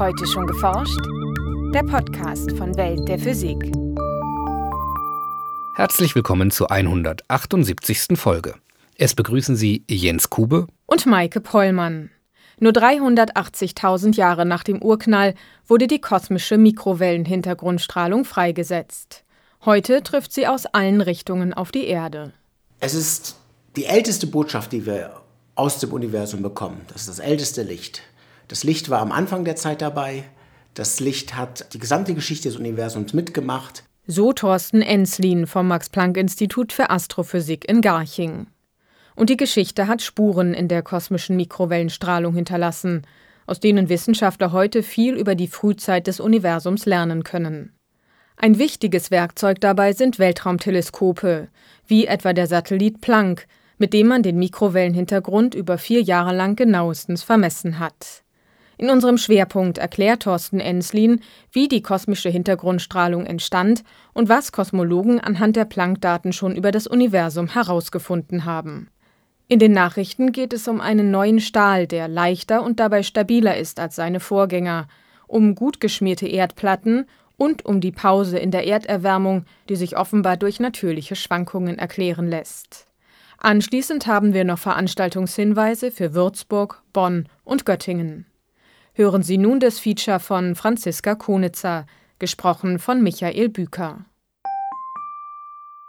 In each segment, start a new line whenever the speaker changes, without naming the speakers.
Heute schon geforscht? Der Podcast von Welt der Physik.
Herzlich willkommen zur 178. Folge. Es begrüßen Sie Jens Kube
und Maike Pollmann. Nur 380.000 Jahre nach dem Urknall wurde die kosmische Mikrowellenhintergrundstrahlung freigesetzt. Heute trifft sie aus allen Richtungen auf die Erde.
Es ist die älteste Botschaft, die wir aus dem Universum bekommen. Das ist das älteste Licht. Das Licht war am Anfang der Zeit dabei. Das Licht hat die gesamte Geschichte des Universums mitgemacht.
So Thorsten Enslin vom Max-Planck-Institut für Astrophysik in Garching. Und die Geschichte hat Spuren in der kosmischen Mikrowellenstrahlung hinterlassen, aus denen Wissenschaftler heute viel über die Frühzeit des Universums lernen können. Ein wichtiges Werkzeug dabei sind Weltraumteleskope, wie etwa der Satellit Planck, mit dem man den Mikrowellenhintergrund über vier Jahre lang genauestens vermessen hat. In unserem Schwerpunkt erklärt Thorsten Enslin, wie die kosmische Hintergrundstrahlung entstand und was Kosmologen anhand der Planck-Daten schon über das Universum herausgefunden haben. In den Nachrichten geht es um einen neuen Stahl, der leichter und dabei stabiler ist als seine Vorgänger, um gut geschmierte Erdplatten und um die Pause in der Erderwärmung, die sich offenbar durch natürliche Schwankungen erklären lässt. Anschließend haben wir noch Veranstaltungshinweise für Würzburg, Bonn und Göttingen. Hören Sie nun das Feature von Franziska Konitzer, gesprochen von Michael Büker.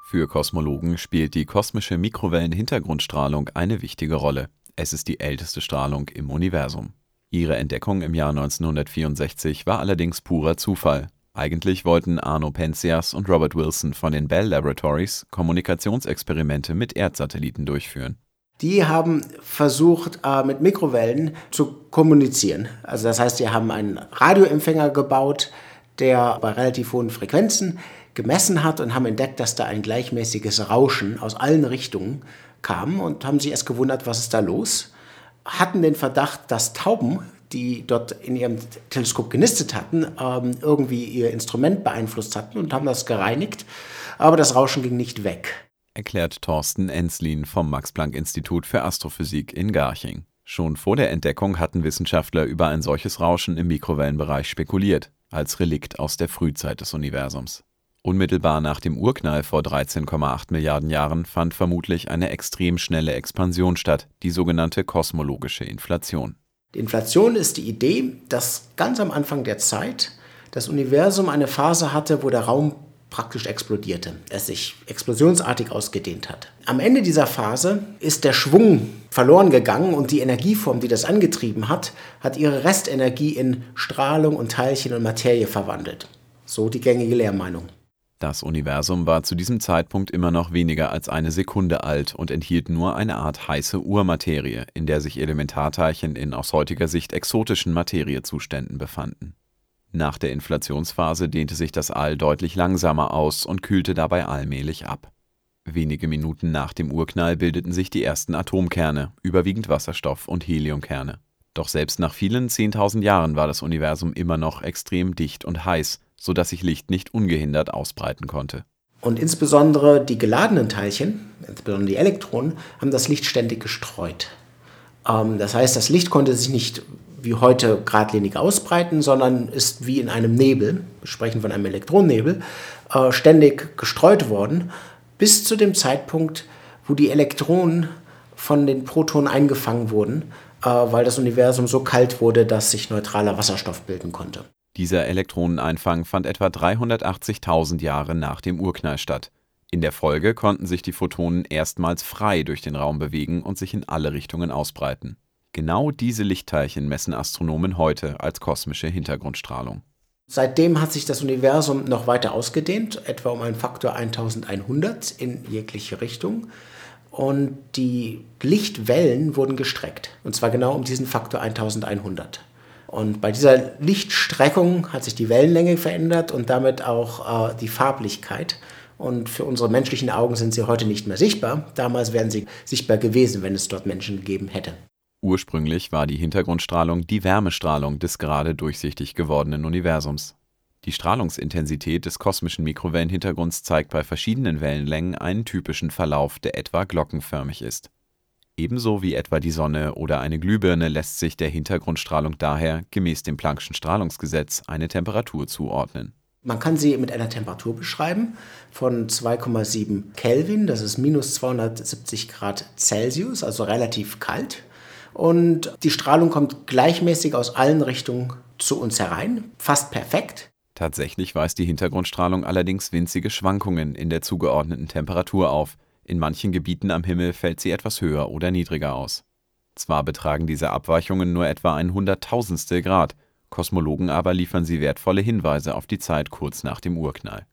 Für Kosmologen spielt die kosmische Mikrowellenhintergrundstrahlung eine wichtige Rolle. Es ist die älteste Strahlung im Universum. Ihre Entdeckung im Jahr 1964 war allerdings purer Zufall. Eigentlich wollten Arno Penzias und Robert Wilson von den Bell Laboratories Kommunikationsexperimente mit Erdsatelliten durchführen.
Die haben versucht, äh, mit Mikrowellen zu kommunizieren. Also das heißt, sie haben einen Radioempfänger gebaut, der bei relativ hohen Frequenzen gemessen hat und haben entdeckt, dass da ein gleichmäßiges Rauschen aus allen Richtungen kam und haben sich erst gewundert, was ist da los. Hatten den Verdacht, dass Tauben, die dort in ihrem Teleskop genistet hatten, ähm, irgendwie ihr Instrument beeinflusst hatten und haben das gereinigt, aber das Rauschen ging nicht weg.
Erklärt Thorsten Enslin vom Max-Planck-Institut für Astrophysik in Garching. Schon vor der Entdeckung hatten Wissenschaftler über ein solches Rauschen im Mikrowellenbereich spekuliert, als Relikt aus der Frühzeit des Universums. Unmittelbar nach dem Urknall vor 13,8 Milliarden Jahren fand vermutlich eine extrem schnelle Expansion statt, die sogenannte kosmologische Inflation.
Die Inflation ist die Idee, dass ganz am Anfang der Zeit das Universum eine Phase hatte, wo der Raum praktisch explodierte, es sich explosionsartig ausgedehnt hat. Am Ende dieser Phase ist der Schwung verloren gegangen und die Energieform, die das angetrieben hat, hat ihre Restenergie in Strahlung und Teilchen und Materie verwandelt. So die gängige Lehrmeinung.
Das Universum war zu diesem Zeitpunkt immer noch weniger als eine Sekunde alt und enthielt nur eine Art heiße Urmaterie, in der sich Elementarteilchen in aus heutiger Sicht exotischen Materiezuständen befanden. Nach der Inflationsphase dehnte sich das All deutlich langsamer aus und kühlte dabei allmählich ab. Wenige Minuten nach dem Urknall bildeten sich die ersten Atomkerne, überwiegend Wasserstoff- und Heliumkerne. Doch selbst nach vielen 10.000 Jahren war das Universum immer noch extrem dicht und heiß, sodass sich Licht nicht ungehindert ausbreiten konnte.
Und insbesondere die geladenen Teilchen, insbesondere die Elektronen, haben das Licht ständig gestreut. Ähm, das heißt, das Licht konnte sich nicht wie heute geradlinig ausbreiten, sondern ist wie in einem Nebel, wir sprechen von einem Elektronennebel, äh, ständig gestreut worden, bis zu dem Zeitpunkt, wo die Elektronen von den Protonen eingefangen wurden, äh, weil das Universum so kalt wurde, dass sich neutraler Wasserstoff bilden konnte.
Dieser Elektroneneinfang fand etwa 380.000 Jahre nach dem Urknall statt. In der Folge konnten sich die Photonen erstmals frei durch den Raum bewegen und sich in alle Richtungen ausbreiten. Genau diese Lichtteilchen messen Astronomen heute als kosmische Hintergrundstrahlung.
Seitdem hat sich das Universum noch weiter ausgedehnt, etwa um einen Faktor 1100 in jegliche Richtung. Und die Lichtwellen wurden gestreckt. Und zwar genau um diesen Faktor 1100. Und bei dieser Lichtstreckung hat sich die Wellenlänge verändert und damit auch äh, die Farblichkeit. Und für unsere menschlichen Augen sind sie heute nicht mehr sichtbar. Damals wären sie sichtbar gewesen, wenn es dort Menschen gegeben hätte.
Ursprünglich war die Hintergrundstrahlung die Wärmestrahlung des gerade durchsichtig gewordenen Universums. Die Strahlungsintensität des kosmischen Mikrowellenhintergrunds zeigt bei verschiedenen Wellenlängen einen typischen Verlauf, der etwa glockenförmig ist. Ebenso wie etwa die Sonne oder eine Glühbirne lässt sich der Hintergrundstrahlung daher gemäß dem Planck'schen Strahlungsgesetz eine Temperatur zuordnen.
Man kann sie mit einer Temperatur beschreiben von 2,7 Kelvin, das ist minus 270 Grad Celsius, also relativ kalt. Und die Strahlung kommt gleichmäßig aus allen Richtungen zu uns herein, fast perfekt.
Tatsächlich weist die Hintergrundstrahlung allerdings winzige Schwankungen in der zugeordneten Temperatur auf. In manchen Gebieten am Himmel fällt sie etwas höher oder niedriger aus. Zwar betragen diese Abweichungen nur etwa ein Hunderttausendstel Grad, Kosmologen aber liefern sie wertvolle Hinweise auf die Zeit kurz nach dem Urknall.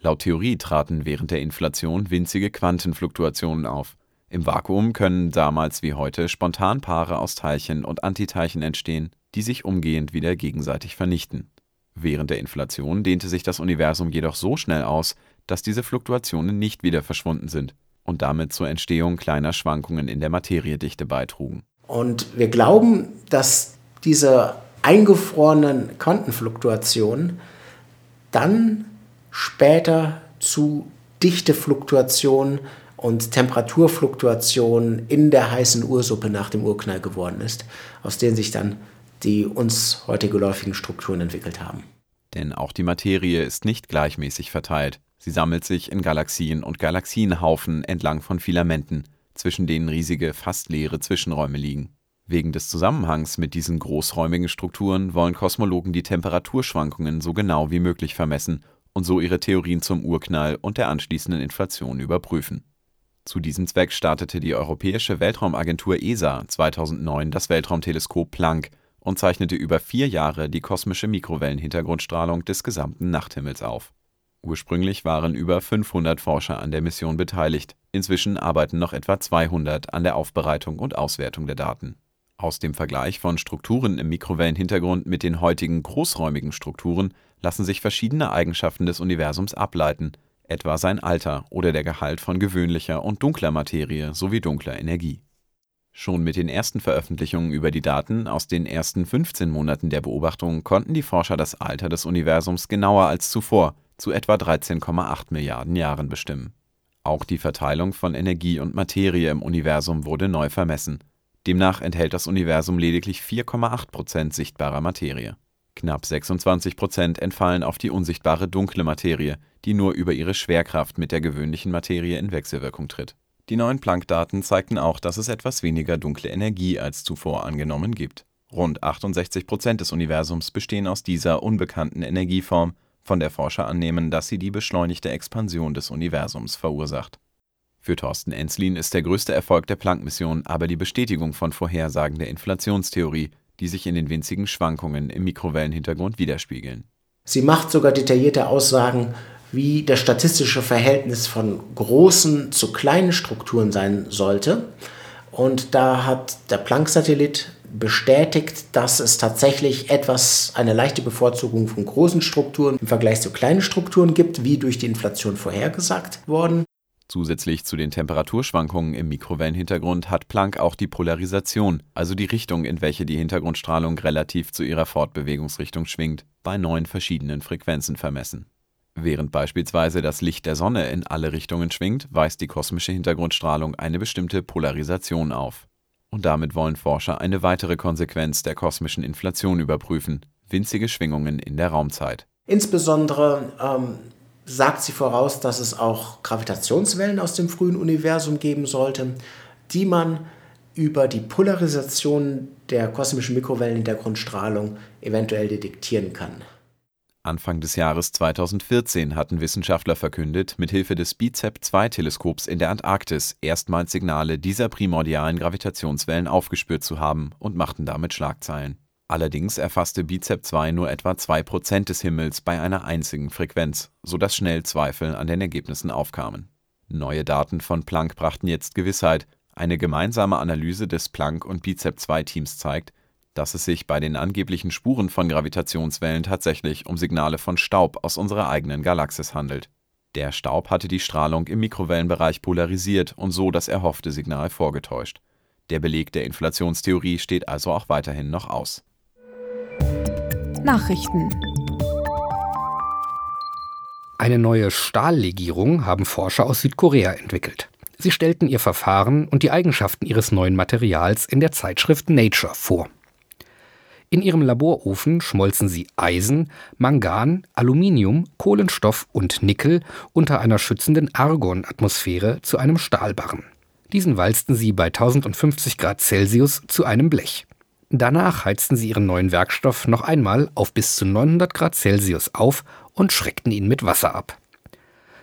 Laut Theorie traten während der Inflation winzige Quantenfluktuationen auf. Im Vakuum können damals wie heute spontan Paare aus Teilchen und Antiteilchen entstehen, die sich umgehend wieder gegenseitig vernichten. Während der Inflation dehnte sich das Universum jedoch so schnell aus, dass diese Fluktuationen nicht wieder verschwunden sind und damit zur Entstehung kleiner Schwankungen in der Materiedichte beitrugen.
Und wir glauben, dass diese eingefrorenen Quantenfluktuationen dann später zu Dichtefluktuationen und Temperaturfluktuationen in der heißen Ursuppe nach dem Urknall geworden ist, aus denen sich dann die uns heute geläufigen Strukturen entwickelt haben.
Denn auch die Materie ist nicht gleichmäßig verteilt. Sie sammelt sich in Galaxien und Galaxienhaufen entlang von Filamenten, zwischen denen riesige, fast leere Zwischenräume liegen. Wegen des Zusammenhangs mit diesen großräumigen Strukturen wollen Kosmologen die Temperaturschwankungen so genau wie möglich vermessen und so ihre Theorien zum Urknall und der anschließenden Inflation überprüfen. Zu diesem Zweck startete die Europäische Weltraumagentur ESA 2009 das Weltraumteleskop Planck und zeichnete über vier Jahre die kosmische Mikrowellenhintergrundstrahlung des gesamten Nachthimmels auf. Ursprünglich waren über 500 Forscher an der Mission beteiligt, inzwischen arbeiten noch etwa 200 an der Aufbereitung und Auswertung der Daten. Aus dem Vergleich von Strukturen im Mikrowellenhintergrund mit den heutigen großräumigen Strukturen lassen sich verschiedene Eigenschaften des Universums ableiten, etwa sein Alter oder der Gehalt von gewöhnlicher und dunkler Materie sowie dunkler Energie Schon mit den ersten Veröffentlichungen über die Daten aus den ersten 15 Monaten der Beobachtung konnten die Forscher das Alter des Universums genauer als zuvor, zu etwa 13,8 Milliarden Jahren bestimmen. Auch die Verteilung von Energie und Materie im Universum wurde neu vermessen. Demnach enthält das Universum lediglich 4,8 Prozent sichtbarer Materie. Knapp 26 Prozent entfallen auf die unsichtbare dunkle Materie, die nur über ihre Schwerkraft mit der gewöhnlichen Materie in Wechselwirkung tritt die neuen Planck-Daten zeigten auch, dass es etwas weniger dunkle Energie als zuvor angenommen gibt. Rund 68 Prozent des Universums bestehen aus dieser unbekannten Energieform, von der Forscher annehmen, dass sie die beschleunigte Expansion des Universums verursacht. Für Thorsten Enslin ist der größte Erfolg der Planck-Mission aber die Bestätigung von Vorhersagen der Inflationstheorie, die sich in den winzigen Schwankungen im Mikrowellenhintergrund widerspiegeln.
Sie macht sogar detaillierte Aussagen wie das statistische Verhältnis von großen zu kleinen Strukturen sein sollte. Und da hat der Planck-Satellit bestätigt, dass es tatsächlich etwas, eine leichte Bevorzugung von großen Strukturen im Vergleich zu kleinen Strukturen gibt, wie durch die Inflation vorhergesagt worden.
Zusätzlich zu den Temperaturschwankungen im Mikrowellenhintergrund hat Planck auch die Polarisation, also die Richtung, in welche die Hintergrundstrahlung relativ zu ihrer Fortbewegungsrichtung schwingt, bei neun verschiedenen Frequenzen vermessen. Während beispielsweise das Licht der Sonne in alle Richtungen schwingt, weist die kosmische Hintergrundstrahlung eine bestimmte Polarisation auf. Und damit wollen Forscher eine weitere Konsequenz der kosmischen Inflation überprüfen: winzige Schwingungen in der Raumzeit.
Insbesondere ähm, sagt sie voraus, dass es auch Gravitationswellen aus dem frühen Universum geben sollte, die man über die Polarisation der kosmischen Mikrowellen in der Grundstrahlung eventuell detektieren kann.
Anfang des Jahres 2014 hatten Wissenschaftler verkündet, mithilfe des BICEP-2-Teleskops in der Antarktis erstmals Signale dieser primordialen Gravitationswellen aufgespürt zu haben und machten damit Schlagzeilen. Allerdings erfasste BICEP-2 nur etwa 2% des Himmels bei einer einzigen Frequenz, sodass schnell Zweifel an den Ergebnissen aufkamen. Neue Daten von Planck brachten jetzt Gewissheit. Eine gemeinsame Analyse des Planck- und BICEP-2-Teams zeigt, dass es sich bei den angeblichen Spuren von Gravitationswellen tatsächlich um Signale von Staub aus unserer eigenen Galaxis handelt. Der Staub hatte die Strahlung im Mikrowellenbereich polarisiert und so das erhoffte Signal vorgetäuscht. Der Beleg der Inflationstheorie steht also auch weiterhin noch aus.
Nachrichten
Eine neue Stahllegierung haben Forscher aus Südkorea entwickelt. Sie stellten ihr Verfahren und die Eigenschaften ihres neuen Materials in der Zeitschrift Nature vor. In ihrem Laborofen schmolzen sie Eisen, Mangan, Aluminium, Kohlenstoff und Nickel unter einer schützenden Argon-Atmosphäre zu einem Stahlbarren. Diesen walzten sie bei 1050 Grad Celsius zu einem Blech. Danach heizten sie ihren neuen Werkstoff noch einmal auf bis zu 900 Grad Celsius auf und schreckten ihn mit Wasser ab.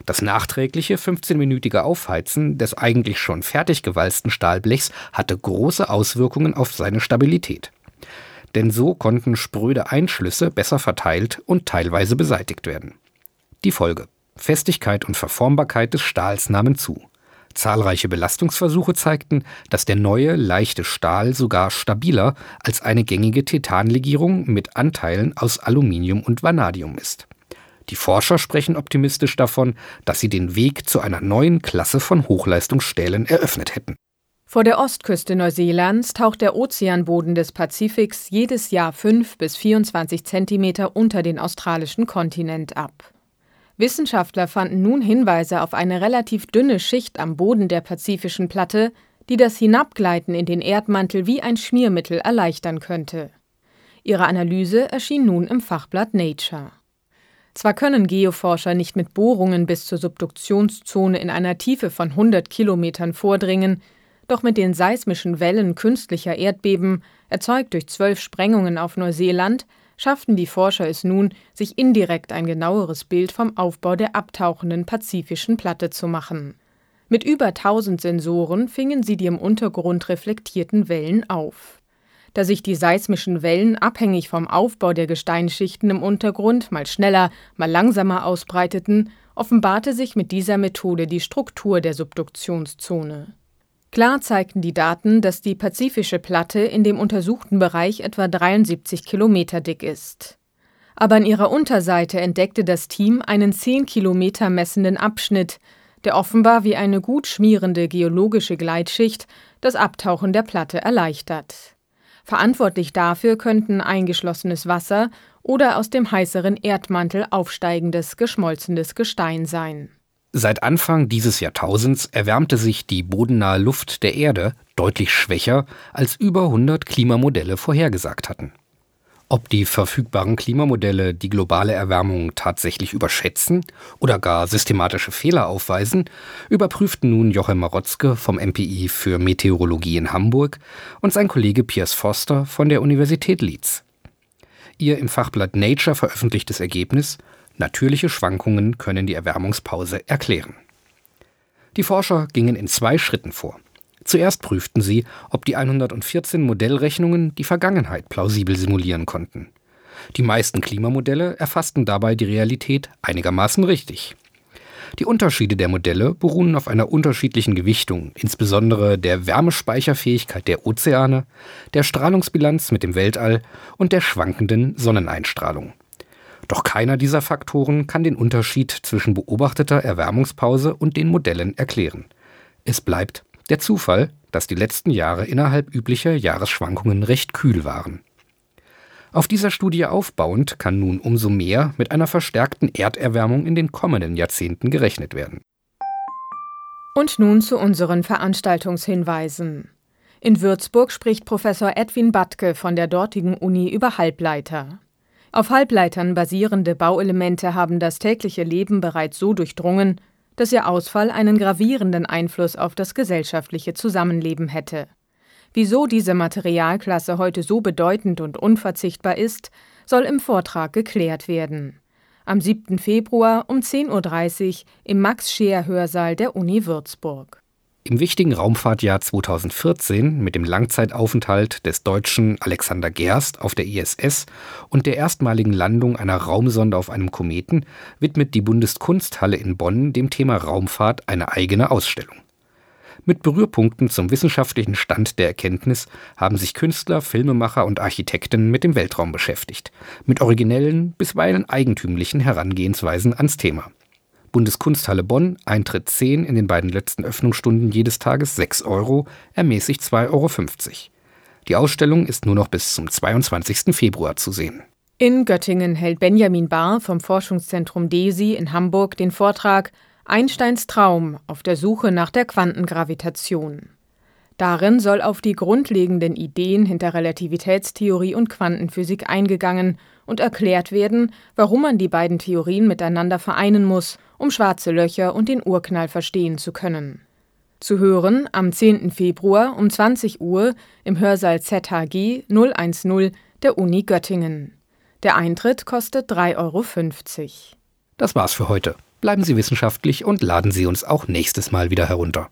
Das nachträgliche 15-minütige Aufheizen des eigentlich schon fertig gewalzten Stahlblechs hatte große Auswirkungen auf seine Stabilität. Denn so konnten spröde Einschlüsse besser verteilt und teilweise beseitigt werden. Die Folge Festigkeit und Verformbarkeit des Stahls nahmen zu. Zahlreiche Belastungsversuche zeigten, dass der neue, leichte Stahl sogar stabiler als eine gängige Titanlegierung mit Anteilen aus Aluminium und Vanadium ist. Die Forscher sprechen optimistisch davon, dass sie den Weg zu einer neuen Klasse von Hochleistungsstählen eröffnet hätten.
Vor der Ostküste Neuseelands taucht der Ozeanboden des Pazifiks jedes Jahr 5 bis 24 Zentimeter unter den australischen Kontinent ab. Wissenschaftler fanden nun Hinweise auf eine relativ dünne Schicht am Boden der pazifischen Platte, die das Hinabgleiten in den Erdmantel wie ein Schmiermittel erleichtern könnte. Ihre Analyse erschien nun im Fachblatt Nature. Zwar können Geoforscher nicht mit Bohrungen bis zur Subduktionszone in einer Tiefe von 100 Kilometern vordringen, doch mit den seismischen Wellen künstlicher Erdbeben, erzeugt durch zwölf Sprengungen auf Neuseeland, schafften die Forscher es nun, sich indirekt ein genaueres Bild vom Aufbau der abtauchenden pazifischen Platte zu machen. Mit über 1000 Sensoren fingen sie die im Untergrund reflektierten Wellen auf. Da sich die seismischen Wellen abhängig vom Aufbau der Gesteinsschichten im Untergrund mal schneller, mal langsamer ausbreiteten, offenbarte sich mit dieser Methode die Struktur der Subduktionszone. Klar zeigten die Daten, dass die pazifische Platte in dem untersuchten Bereich etwa 73 Kilometer dick ist. Aber an ihrer Unterseite entdeckte das Team einen 10 Kilometer messenden Abschnitt, der offenbar wie eine gut schmierende geologische Gleitschicht das Abtauchen der Platte erleichtert. Verantwortlich dafür könnten eingeschlossenes Wasser oder aus dem heißeren Erdmantel aufsteigendes, geschmolzenes Gestein sein.
Seit Anfang dieses Jahrtausends erwärmte sich die bodennahe Luft der Erde deutlich schwächer, als über 100 Klimamodelle vorhergesagt hatten. Ob die verfügbaren Klimamodelle die globale Erwärmung tatsächlich überschätzen oder gar systematische Fehler aufweisen, überprüften nun Jochem Marotzke vom MPI für Meteorologie in Hamburg und sein Kollege Piers Foster von der Universität Leeds. Ihr im Fachblatt Nature veröffentlichtes Ergebnis Natürliche Schwankungen können die Erwärmungspause erklären. Die Forscher gingen in zwei Schritten vor. Zuerst prüften sie, ob die 114 Modellrechnungen die Vergangenheit plausibel simulieren konnten. Die meisten Klimamodelle erfassten dabei die Realität einigermaßen richtig. Die Unterschiede der Modelle beruhen auf einer unterschiedlichen Gewichtung, insbesondere der Wärmespeicherfähigkeit der Ozeane, der Strahlungsbilanz mit dem Weltall und der schwankenden Sonneneinstrahlung. Doch keiner dieser Faktoren kann den Unterschied zwischen beobachteter Erwärmungspause und den Modellen erklären. Es bleibt der Zufall, dass die letzten Jahre innerhalb üblicher Jahresschwankungen recht kühl waren. Auf dieser Studie aufbauend kann nun umso mehr mit einer verstärkten Erderwärmung in den kommenden Jahrzehnten gerechnet werden.
Und nun zu unseren Veranstaltungshinweisen. In Würzburg spricht Professor Edwin Batke von der dortigen Uni über Halbleiter. Auf Halbleitern basierende Bauelemente haben das tägliche Leben bereits so durchdrungen, dass ihr Ausfall einen gravierenden Einfluss auf das gesellschaftliche Zusammenleben hätte. Wieso diese Materialklasse heute so bedeutend und unverzichtbar ist, soll im Vortrag geklärt werden. Am 7. Februar um 10.30 Uhr im Max-Scheer-Hörsaal der Uni Würzburg.
Im wichtigen Raumfahrtjahr 2014 mit dem Langzeitaufenthalt des Deutschen Alexander Gerst auf der ISS und der erstmaligen Landung einer Raumsonde auf einem Kometen widmet die Bundeskunsthalle in Bonn dem Thema Raumfahrt eine eigene Ausstellung. Mit Berührpunkten zum wissenschaftlichen Stand der Erkenntnis haben sich Künstler, Filmemacher und Architekten mit dem Weltraum beschäftigt, mit originellen, bisweilen eigentümlichen Herangehensweisen ans Thema. Bundeskunsthalle Bonn, Eintritt 10, in den beiden letzten Öffnungsstunden jedes Tages 6 Euro, ermäßigt 2,50 Euro. Die Ausstellung ist nur noch bis zum 22. Februar zu sehen.
In Göttingen hält Benjamin Barr vom Forschungszentrum DESI in Hamburg den Vortrag Einsteins Traum auf der Suche nach der Quantengravitation. Darin soll auf die grundlegenden Ideen hinter Relativitätstheorie und Quantenphysik eingegangen und erklärt werden, warum man die beiden Theorien miteinander vereinen muss, um schwarze Löcher und den Urknall verstehen zu können. Zu hören am 10. Februar um 20 Uhr im Hörsaal ZHG 010 der Uni Göttingen. Der Eintritt kostet 3,50 Euro.
Das war's für heute. Bleiben Sie wissenschaftlich und laden Sie uns auch nächstes Mal wieder herunter.